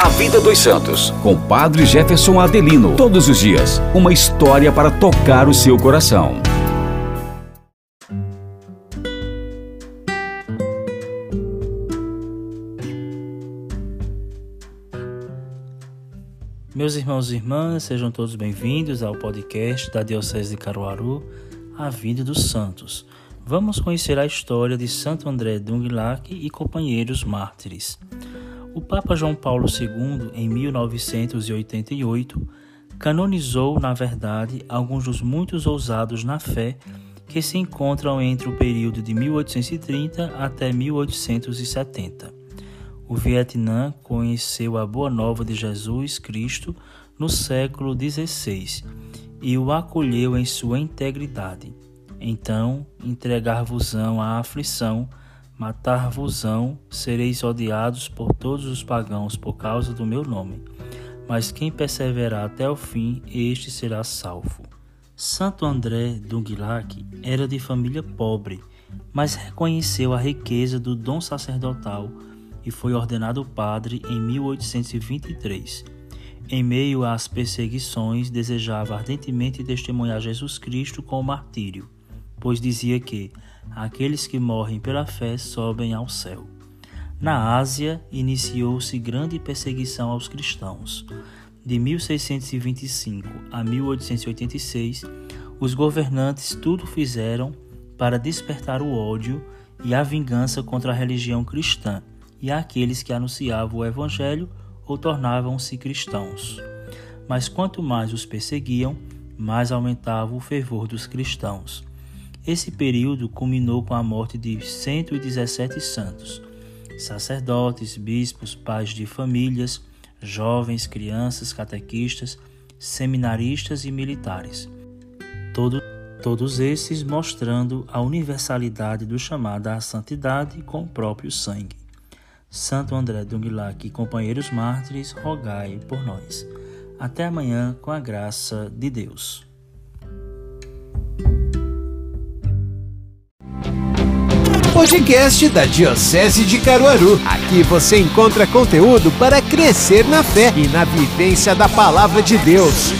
A Vida dos Santos, com Padre Jefferson Adelino. Todos os dias, uma história para tocar o seu coração. Meus irmãos e irmãs, sejam todos bem-vindos ao podcast da Diocese de Caruaru, A Vida dos Santos. Vamos conhecer a história de Santo André Dunglac e companheiros mártires. O Papa João Paulo II, em 1988, canonizou, na verdade, alguns dos muitos ousados na fé que se encontram entre o período de 1830 até 1870. O Vietnã conheceu a Boa Nova de Jesus Cristo no século XVI e o acolheu em sua integridade. Então, entregar-vos-ão à aflição Matar-vos-ão, sereis odiados por todos os pagãos por causa do meu nome. Mas quem perseverar até o fim, este será salvo. Santo André Dunglac era de família pobre, mas reconheceu a riqueza do dom sacerdotal e foi ordenado padre em 1823. Em meio às perseguições, desejava ardentemente testemunhar Jesus Cristo com o martírio, pois dizia que aqueles que morrem pela fé sobem ao céu. Na Ásia, iniciou-se grande perseguição aos cristãos. De 1625 a 1886, os governantes tudo fizeram para despertar o ódio e a vingança contra a religião cristã e aqueles que anunciavam o evangelho ou tornavam-se cristãos. Mas quanto mais os perseguiam, mais aumentava o fervor dos cristãos. Esse período culminou com a morte de 117 santos, sacerdotes, bispos, pais de famílias, jovens, crianças, catequistas, seminaristas e militares. Todo, todos esses mostrando a universalidade do chamado à santidade com o próprio sangue. Santo André Dunglac e companheiros mártires, rogai por nós. Até amanhã, com a graça de Deus. Podcast da Diocese de Caruaru. Aqui você encontra conteúdo para crescer na fé e na vivência da palavra de Deus.